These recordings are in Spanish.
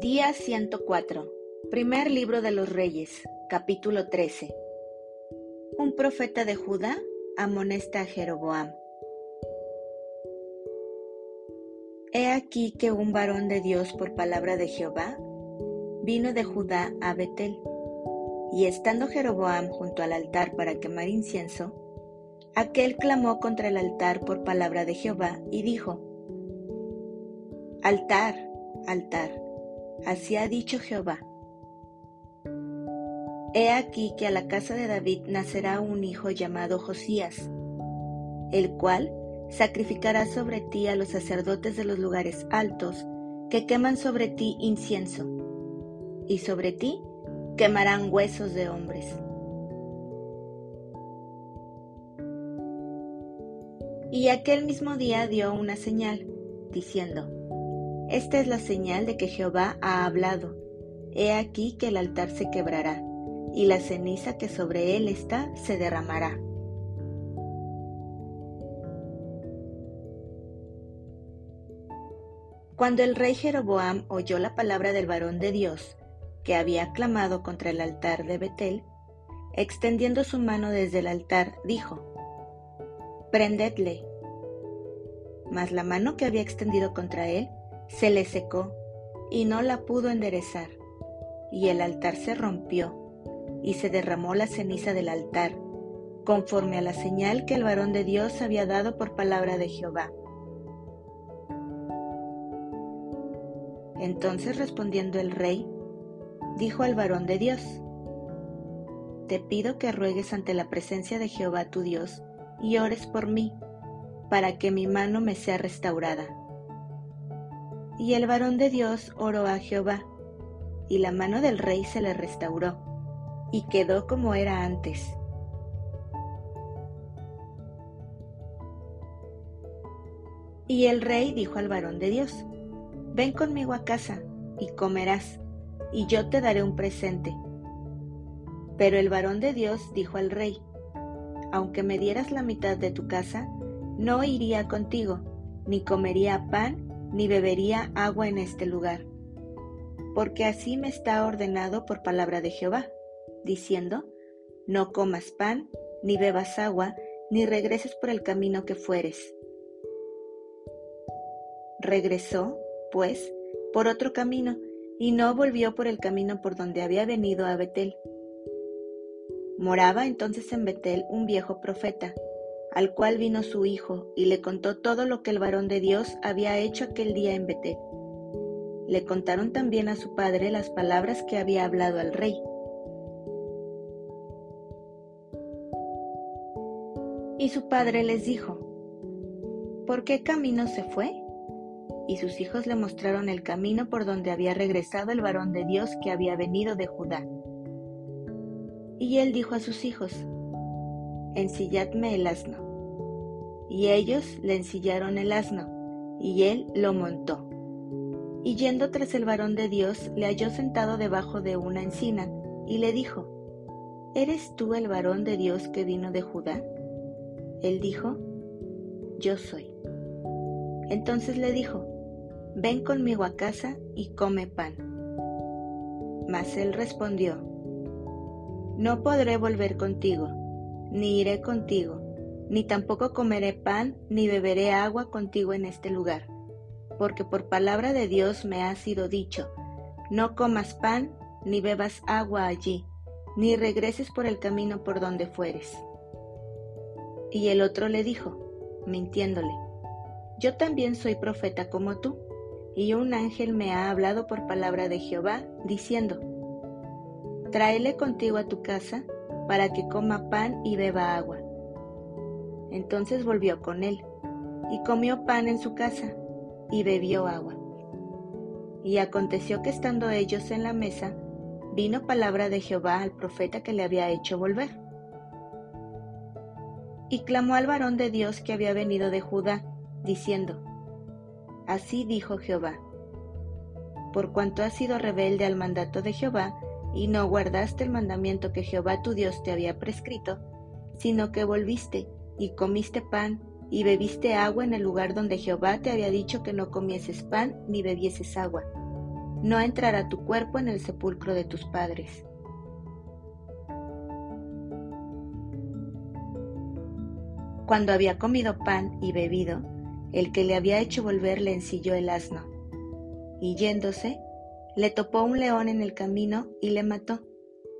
Día 104. Primer libro de los Reyes, capítulo 13. Un profeta de Judá amonesta a Jeroboam. He aquí que un varón de Dios por palabra de Jehová vino de Judá a Betel, y estando Jeroboam junto al altar para quemar incienso, aquel clamó contra el altar por palabra de Jehová y dijo, Altar, altar Así ha dicho Jehová. He aquí que a la casa de David nacerá un hijo llamado Josías, el cual sacrificará sobre ti a los sacerdotes de los lugares altos, que queman sobre ti incienso, y sobre ti quemarán huesos de hombres. Y aquel mismo día dio una señal, diciendo, esta es la señal de que Jehová ha hablado. He aquí que el altar se quebrará, y la ceniza que sobre él está se derramará. Cuando el rey Jeroboam oyó la palabra del varón de Dios, que había clamado contra el altar de Betel, extendiendo su mano desde el altar, dijo, Prendedle. Mas la mano que había extendido contra él se le secó y no la pudo enderezar, y el altar se rompió, y se derramó la ceniza del altar, conforme a la señal que el varón de Dios había dado por palabra de Jehová. Entonces respondiendo el rey, dijo al varón de Dios, Te pido que ruegues ante la presencia de Jehová tu Dios, y ores por mí, para que mi mano me sea restaurada y el varón de Dios oró a Jehová, y la mano del rey se le restauró, y quedó como era antes. Y el rey dijo al varón de Dios, Ven conmigo a casa, y comerás, y yo te daré un presente. Pero el varón de Dios dijo al rey, Aunque me dieras la mitad de tu casa, no iría contigo, ni comería pan ni bebería agua en este lugar, porque así me está ordenado por palabra de Jehová, diciendo, no comas pan, ni bebas agua, ni regreses por el camino que fueres. Regresó, pues, por otro camino, y no volvió por el camino por donde había venido a Betel. Moraba entonces en Betel un viejo profeta, al cual vino su hijo y le contó todo lo que el varón de Dios había hecho aquel día en Betel. Le contaron también a su padre las palabras que había hablado al rey. Y su padre les dijo, ¿por qué camino se fue? Y sus hijos le mostraron el camino por donde había regresado el varón de Dios que había venido de Judá. Y él dijo a sus hijos, ensilladme el asno. Y ellos le ensillaron el asno, y él lo montó. Y yendo tras el varón de Dios, le halló sentado debajo de una encina, y le dijo, ¿Eres tú el varón de Dios que vino de Judá? Él dijo, Yo soy. Entonces le dijo, Ven conmigo a casa y come pan. Mas él respondió, No podré volver contigo ni iré contigo, ni tampoco comeré pan, ni beberé agua contigo en este lugar, porque por palabra de Dios me ha sido dicho, no comas pan, ni bebas agua allí, ni regreses por el camino por donde fueres. Y el otro le dijo, mintiéndole, yo también soy profeta como tú, y un ángel me ha hablado por palabra de Jehová, diciendo, tráele contigo a tu casa, para que coma pan y beba agua. Entonces volvió con él, y comió pan en su casa, y bebió agua. Y aconteció que estando ellos en la mesa, vino palabra de Jehová al profeta que le había hecho volver. Y clamó al varón de Dios que había venido de Judá, diciendo, Así dijo Jehová, por cuanto has sido rebelde al mandato de Jehová, y no guardaste el mandamiento que Jehová tu Dios te había prescrito, sino que volviste y comiste pan y bebiste agua en el lugar donde Jehová te había dicho que no comieses pan ni bebieses agua. no entrará tu cuerpo en el sepulcro de tus padres. Cuando había comido pan y bebido, el que le había hecho volver le ensilló el asno, y yéndose, le topó un león en el camino y le mató,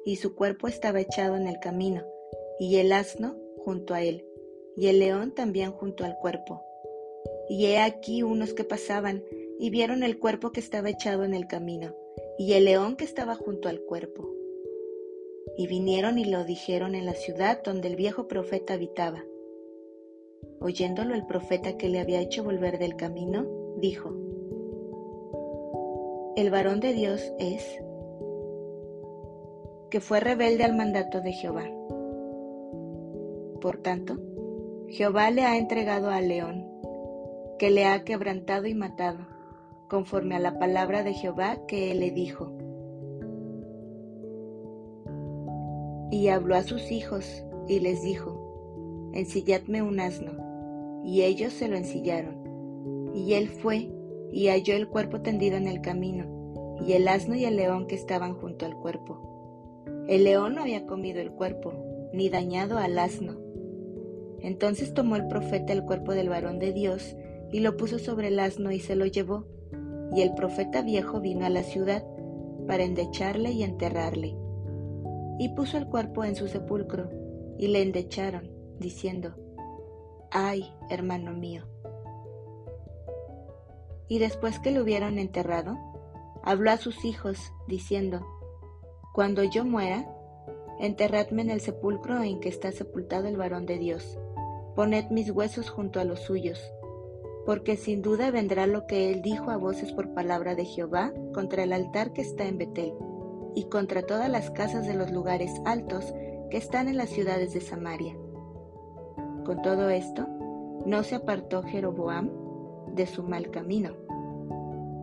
y su cuerpo estaba echado en el camino, y el asno junto a él, y el león también junto al cuerpo. Y he aquí unos que pasaban, y vieron el cuerpo que estaba echado en el camino, y el león que estaba junto al cuerpo. Y vinieron y lo dijeron en la ciudad donde el viejo profeta habitaba. Oyéndolo el profeta que le había hecho volver del camino, dijo, El varón de Dios es, que fue rebelde al mandato de Jehová. Por tanto, Jehová le ha entregado al león, que le ha quebrantado y matado, conforme a la palabra de Jehová que él le dijo. Y habló a sus hijos y les dijo, Ensilladme un asno y ellos se lo ensillaron. Y él fue y halló el cuerpo tendido en el camino, y el asno y el león que estaban junto al cuerpo. El león no había comido el cuerpo, ni dañado al asno. Entonces tomó el profeta el cuerpo del varón de Dios, y lo puso sobre el asno y se lo llevó. Y el profeta viejo vino a la ciudad para endecharle y enterrarle. Y puso el cuerpo en su sepulcro, y le endecharon, diciendo, Ay, hermano mío. Y después que lo hubieron enterrado, habló a sus hijos, diciendo, Cuando yo muera, enterradme en el sepulcro en que está sepultado el varón de Dios, poned mis huesos junto a los suyos, porque sin duda vendrá lo que él dijo a voces por palabra de Jehová contra el altar que está en Betel, y contra todas las casas de los lugares altos que están en las ciudades de Samaria. Con todo esto, no se apartó Jeroboam de su mal camino,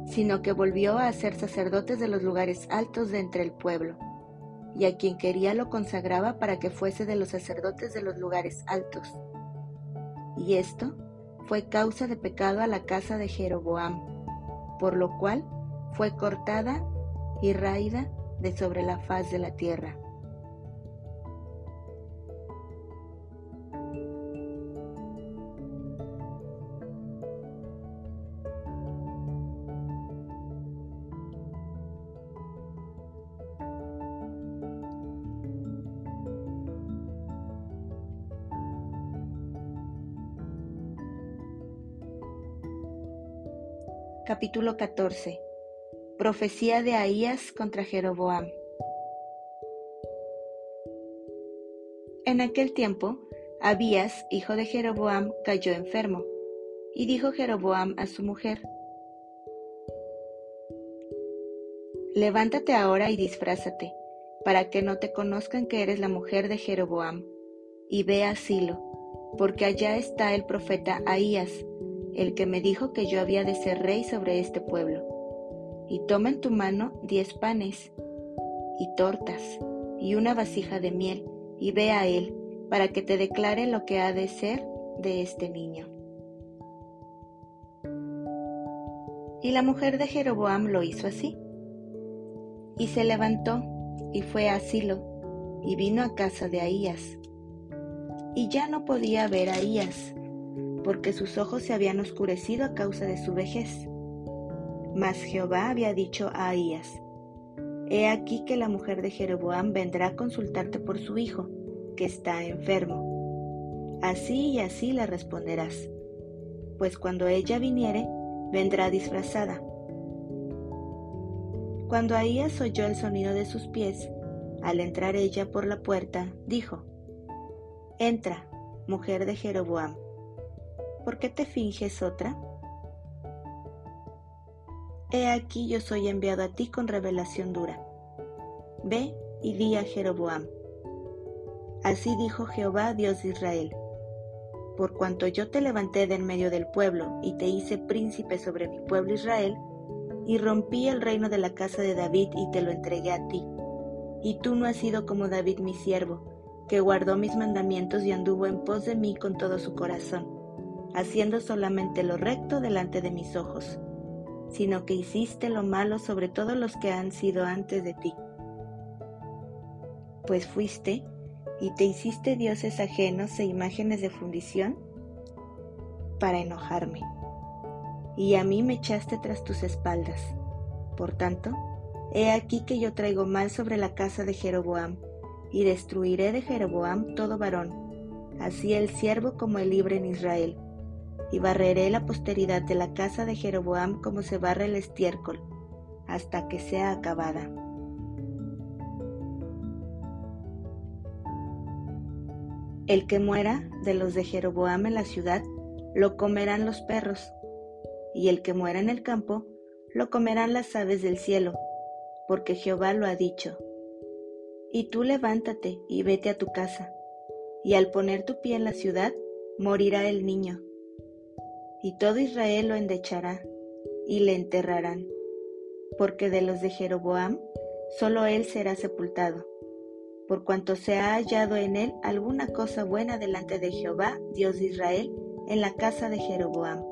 sino que volvió a ser sacerdotes de los lugares altos de entre el pueblo, y a quien quería lo consagraba para que fuese de los sacerdotes de los lugares altos. Y esto fue causa de pecado a la casa de Jeroboam, por lo cual fue cortada y raída de sobre la faz de la tierra. Capítulo 14 Profecía de Ahías contra Jeroboam. En aquel tiempo, Abías, hijo de Jeroboam, cayó enfermo, y dijo Jeroboam a su mujer, Levántate ahora y disfrázate, para que no te conozcan que eres la mujer de Jeroboam, y ve a Silo, porque allá está el profeta Ahías, el que me dijo que yo había de ser rey sobre este pueblo. Y toma en tu mano diez panes y tortas y una vasija de miel, y ve a él, para que te declare lo que ha de ser de este niño. Y la mujer de Jeroboam lo hizo así. Y se levantó y fue a Silo, y vino a casa de Ahías. Y ya no podía ver Ahías, porque sus ojos se habían oscurecido a causa de su vejez. Mas Jehová había dicho a Ahías, He aquí que la mujer de Jeroboam vendrá a consultarte por su hijo, que está enfermo. Así y así le responderás, pues cuando ella viniere, vendrá disfrazada. Cuando Ahías oyó el sonido de sus pies, al entrar ella por la puerta, dijo, Entra, mujer de Jeroboam. ¿Por qué te finges otra? He aquí yo soy enviado a ti con revelación dura. Ve y di a Jeroboam. Así dijo Jehová, Dios de Israel. Por cuanto yo te levanté de en medio del pueblo y te hice príncipe sobre mi pueblo Israel, y rompí el reino de la casa de David y te lo entregué a ti. Y tú no has sido como David mi siervo, que guardó mis mandamientos y anduvo en pos de mí con todo su corazón haciendo solamente lo recto delante de mis ojos, sino que hiciste lo malo sobre todos los que han sido antes de ti. Pues fuiste y te hiciste dioses ajenos e imágenes de fundición para enojarme, y a mí me echaste tras tus espaldas. Por tanto, he aquí que yo traigo mal sobre la casa de Jeroboam, y destruiré de Jeroboam todo varón, así el siervo como el libre en Israel, y barreré la posteridad de la casa de Jeroboam como se barre el estiércol, hasta que sea acabada. El que muera de los de Jeroboam en la ciudad, lo comerán los perros, y el que muera en el campo, lo comerán las aves del cielo, porque Jehová lo ha dicho. Y tú levántate y vete a tu casa, y al poner tu pie en la ciudad, morirá el niño. Y todo Israel lo endechará, y le enterrarán, porque de los de Jeroboam, solo él será sepultado por cuanto se ha hallado en él alguna cosa buena delante de Jehová, Dios de Israel, en la casa de Jeroboam.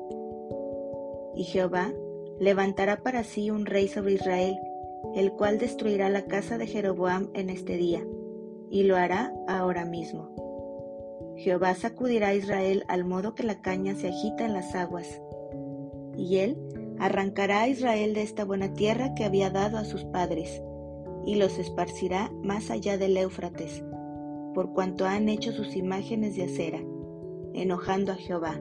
Y Jehová levantará para sí un rey sobre Israel, el cual destruirá la casa de Jeroboam en este día, y lo hará ahora mismo. Jehová sacudirá a Israel al modo que la caña se agita en las aguas, y él arrancará a Israel de esta buena tierra que había dado a sus padres, y los esparcirá más allá del Éufrates, por cuanto han hecho sus imágenes de acera, enojando a Jehová.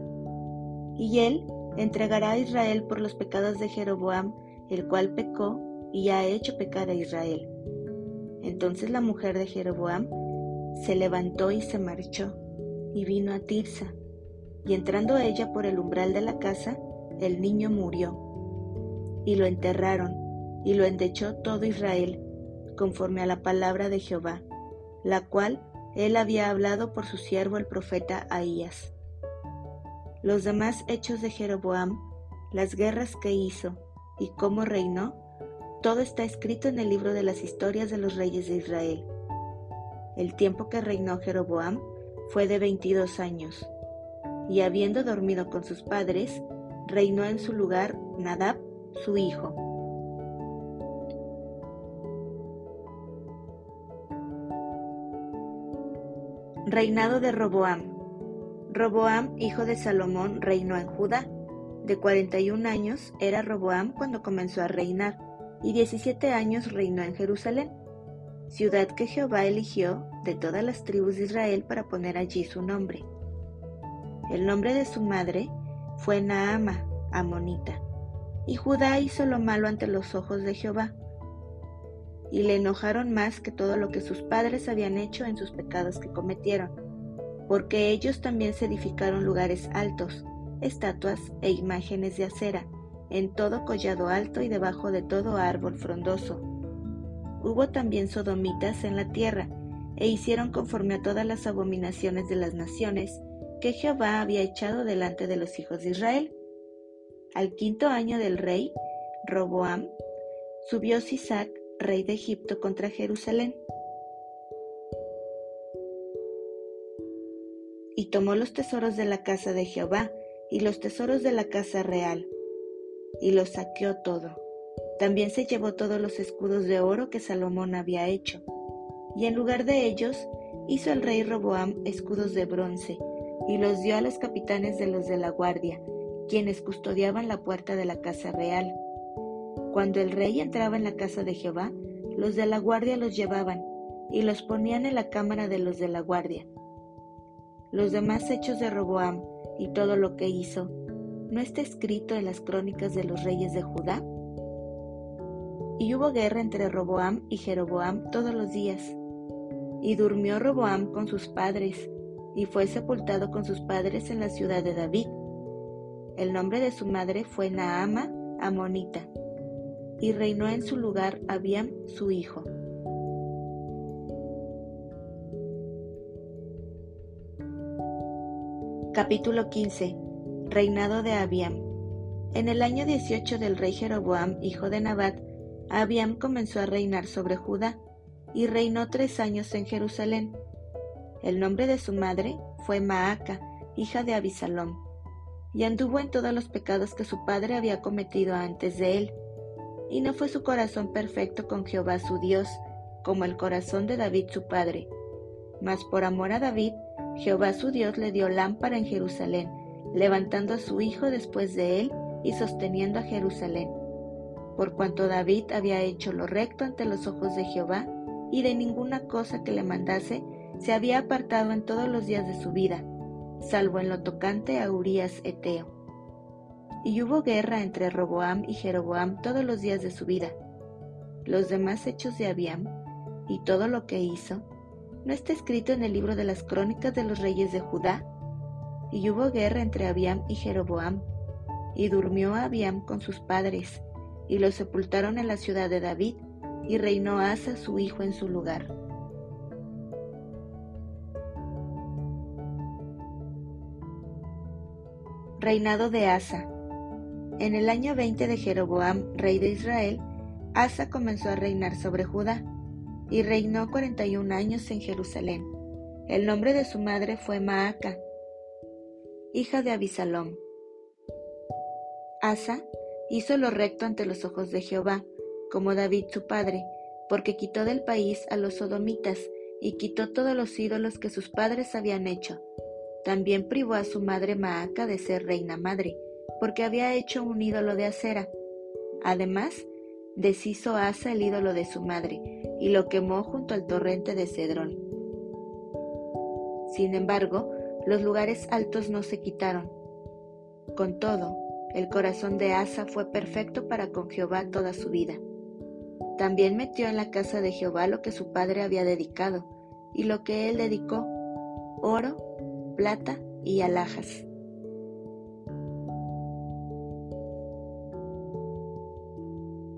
Y él entregará a Israel por los pecados de Jeroboam, el cual pecó y ha hecho pecar a Israel. Entonces la mujer de Jeroboam se levantó y se marchó, y vino a Tirsa, y entrando ella por el umbral de la casa, el niño murió. Y lo enterraron, y lo endechó todo Israel, conforme a la palabra de Jehová, la cual él había hablado por su siervo el profeta Ahías. Los demás hechos de Jeroboam, las guerras que hizo y cómo reinó, todo está escrito en el libro de las historias de los reyes de Israel. El tiempo que reinó Jeroboam fue de veintidós años, y habiendo dormido con sus padres, reinó en su lugar Nadab, su hijo. Reinado de Roboam. Roboam, hijo de Salomón, reinó en Judá. De 41 años era Roboam cuando comenzó a reinar, y 17 años reinó en Jerusalén, ciudad que Jehová eligió de todas las tribus de Israel para poner allí su nombre. El nombre de su madre fue Naama, amonita, y Judá hizo lo malo ante los ojos de Jehová, y le enojaron más que todo lo que sus padres habían hecho en sus pecados que cometieron, porque ellos también se edificaron lugares altos, estatuas e imágenes de acera, en todo collado alto y debajo de todo árbol frondoso. Hubo también sodomitas en la tierra, e hicieron conforme a todas las abominaciones de las naciones que Jehová había echado delante de los hijos de Israel. Al quinto año del rey, Roboam, subió Sisac, rey de Egipto, contra Jerusalén. Y tomó los tesoros de la casa de Jehová y los tesoros de la casa real, y los saqueó todo. También se llevó todos los escudos de oro que Salomón había hecho, y en lugar de ellos hizo el rey Roboam escudos de bronce, y los dio a los capitanes de los de la guardia, quienes custodiaban la puerta de la casa real. Cuando el rey entraba en la casa de Jehová, los de la guardia los llevaban y los ponían en la cámara de los de la guardia. Los demás hechos de Roboam y todo lo que hizo, ¿no está escrito en las crónicas de los reyes de Judá? Y hubo guerra entre Roboam y Jeroboam todos los días. Y durmió Roboam con sus padres, y fue sepultado con sus padres en la ciudad de David. El nombre de su madre fue Naama Amonita y reinó en su lugar Abiam su hijo. Capítulo 15 Reinado de Abiam En el año 18 del rey Jeroboam, hijo de Nabat, Abiam comenzó a reinar sobre Judá y reinó tres años en Jerusalén. El nombre de su madre fue Maaca, hija de Abisalom. y anduvo en todos los pecados que su padre había cometido antes de él. Y no fue su corazón perfecto con Jehová su Dios, como el corazón de David su padre. Mas por amor a David, Jehová su Dios le dio lámpara en Jerusalén, levantando a su hijo después de él y sosteniendo a Jerusalén. Por cuanto David había hecho lo recto ante los ojos de Jehová, y de ninguna cosa que le mandase se había apartado en todos los días de su vida, salvo en lo tocante a Urías Eteo. Y hubo guerra entre Roboam y Jeroboam todos los días de su vida. Los demás hechos de Abiam y todo lo que hizo, ¿no está escrito en el libro de las crónicas de los reyes de Judá? Y hubo guerra entre Abiam y Jeroboam, y durmió Abiam con sus padres, y lo sepultaron en la ciudad de David, y reinó Asa su hijo en su lugar. Reinado de Asa. En el año 20 de Jeroboam, rey de Israel, Asa comenzó a reinar sobre Judá, y reinó cuarenta y un años en Jerusalén. El nombre de su madre fue Maaca, hija de Abisalom. Asa hizo lo recto ante los ojos de Jehová, como David su padre, porque quitó del país a los sodomitas y quitó todos los ídolos que sus padres habían hecho. También privó a su madre Maaca de ser reina madre, porque había hecho un ídolo de acera. Además, deshizo Asa el ídolo de su madre y lo quemó junto al torrente de Cedrón. Sin embargo, los lugares altos no se quitaron. Con todo, el corazón de Asa fue perfecto para con Jehová toda su vida. También metió en la casa de Jehová lo que su padre había dedicado, y lo que él dedicó, oro, plata y alhajas.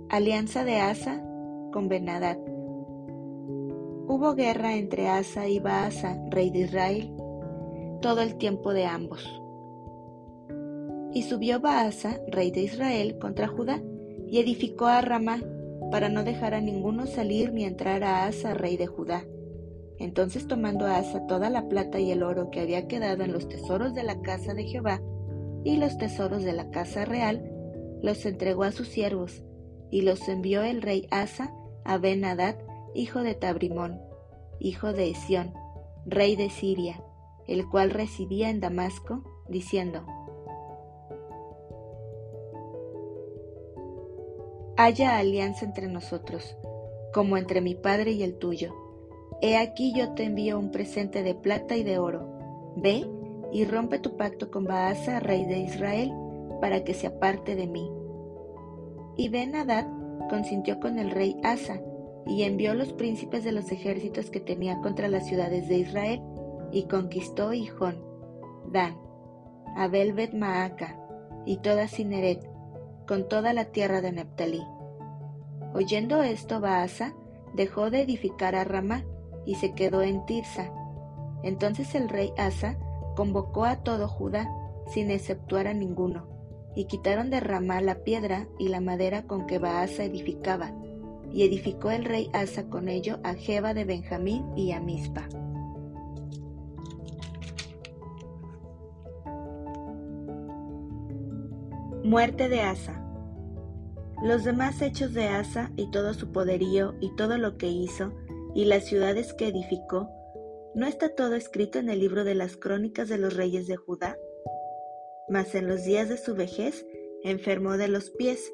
Alianza de Asa con Benadad. Hubo guerra entre Asa y Baasa, rey de Israel, todo el tiempo de ambos. Y subió Baasa, rey de Israel, contra Judá, y edificó a Ramá, para no dejar a ninguno salir ni entrar a Asa, rey de Judá. Entonces tomando a Asa toda la plata y el oro que había quedado en los tesoros de la casa de Jehová y los tesoros de la casa real, los entregó a sus siervos, y los envió el rey Asa a ben Hadad, hijo de Tabrimón, hijo de Esión, rey de Siria, el cual residía en Damasco, diciendo, haya alianza entre nosotros, como entre mi Padre y el tuyo. He aquí yo te envío un presente de plata y de oro. Ve y rompe tu pacto con Baasa, rey de Israel, para que se aparte de mí. Y Ben Hadad consintió con el rey Asa, y envió los príncipes de los ejércitos que tenía contra las ciudades de Israel, y conquistó Hijón, Dan, Abel Bet Maaca, y toda Cineret, con toda la tierra de Neptalí. Oyendo esto, Baasa dejó de edificar a Ramá y se quedó en Tirsa. Entonces el rey Asa convocó a todo Judá, sin exceptuar a ninguno, y quitaron de Ramá la piedra y la madera con que Baasa edificaba, y edificó el rey Asa con ello a Jeba de Benjamín y a Mispa. Muerte de Asa. Los demás hechos de Asa y todo su poderío y todo lo que hizo y las ciudades que edificó, ¿no está todo escrito en el libro de las crónicas de los reyes de Judá? Mas en los días de su vejez enfermó de los pies,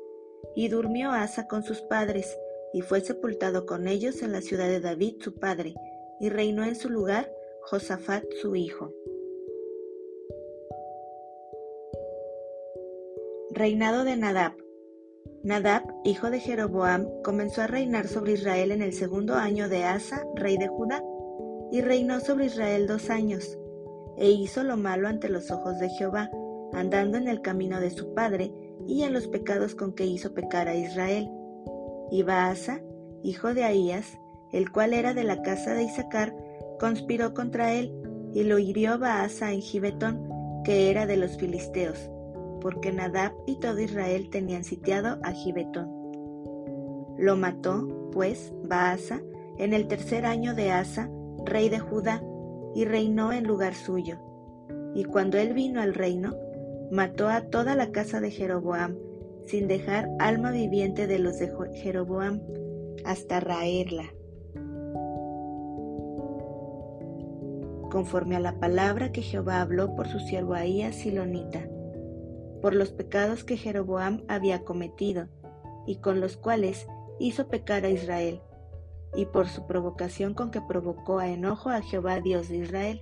y durmió Asa con sus padres, y fue sepultado con ellos en la ciudad de David su padre, y reinó en su lugar Josafat su hijo. Reinado de Nadab. Nadab, hijo de Jeroboam, comenzó a reinar sobre Israel en el segundo año de Asa, rey de Judá, y reinó sobre Israel dos años, e hizo lo malo ante los ojos de Jehová, andando en el camino de su padre y en los pecados con que hizo pecar a Israel. Y Baasa, hijo de Ahías, el cual era de la casa de Isaacar, conspiró contra él, y lo hirió Baasa en Gibetón, que era de los filisteos porque Nadab y todo Israel tenían sitiado a Gibetón. Lo mató, pues, Baasa, en el tercer año de Asa, rey de Judá, y reinó en lugar suyo. Y cuando él vino al reino, mató a toda la casa de Jeroboam, sin dejar alma viviente de los de Jeroboam, hasta raerla. Conforme a la palabra que Jehová habló por su siervo Ahías Silonita, por los pecados que Jeroboam había cometido, y con los cuales hizo pecar a Israel, y por su provocación con que provocó a enojo a Jehová Dios de Israel.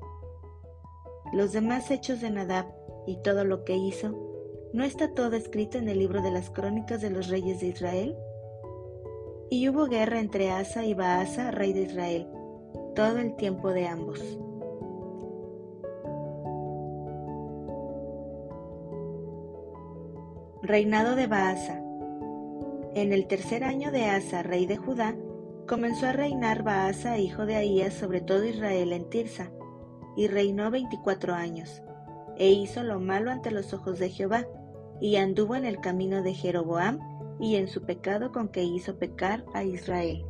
Los demás hechos de Nadab y todo lo que hizo, ¿no está todo escrito en el libro de las crónicas de los reyes de Israel? Y hubo guerra entre Asa y Baasa, rey de Israel, todo el tiempo de ambos. Reinado de Baasa. En el tercer año de Asa, rey de Judá, comenzó a reinar Baasa, hijo de Ahías, sobre todo Israel en Tirsa, y reinó veinticuatro años, e hizo lo malo ante los ojos de Jehová, y anduvo en el camino de Jeroboam y en su pecado con que hizo pecar a Israel.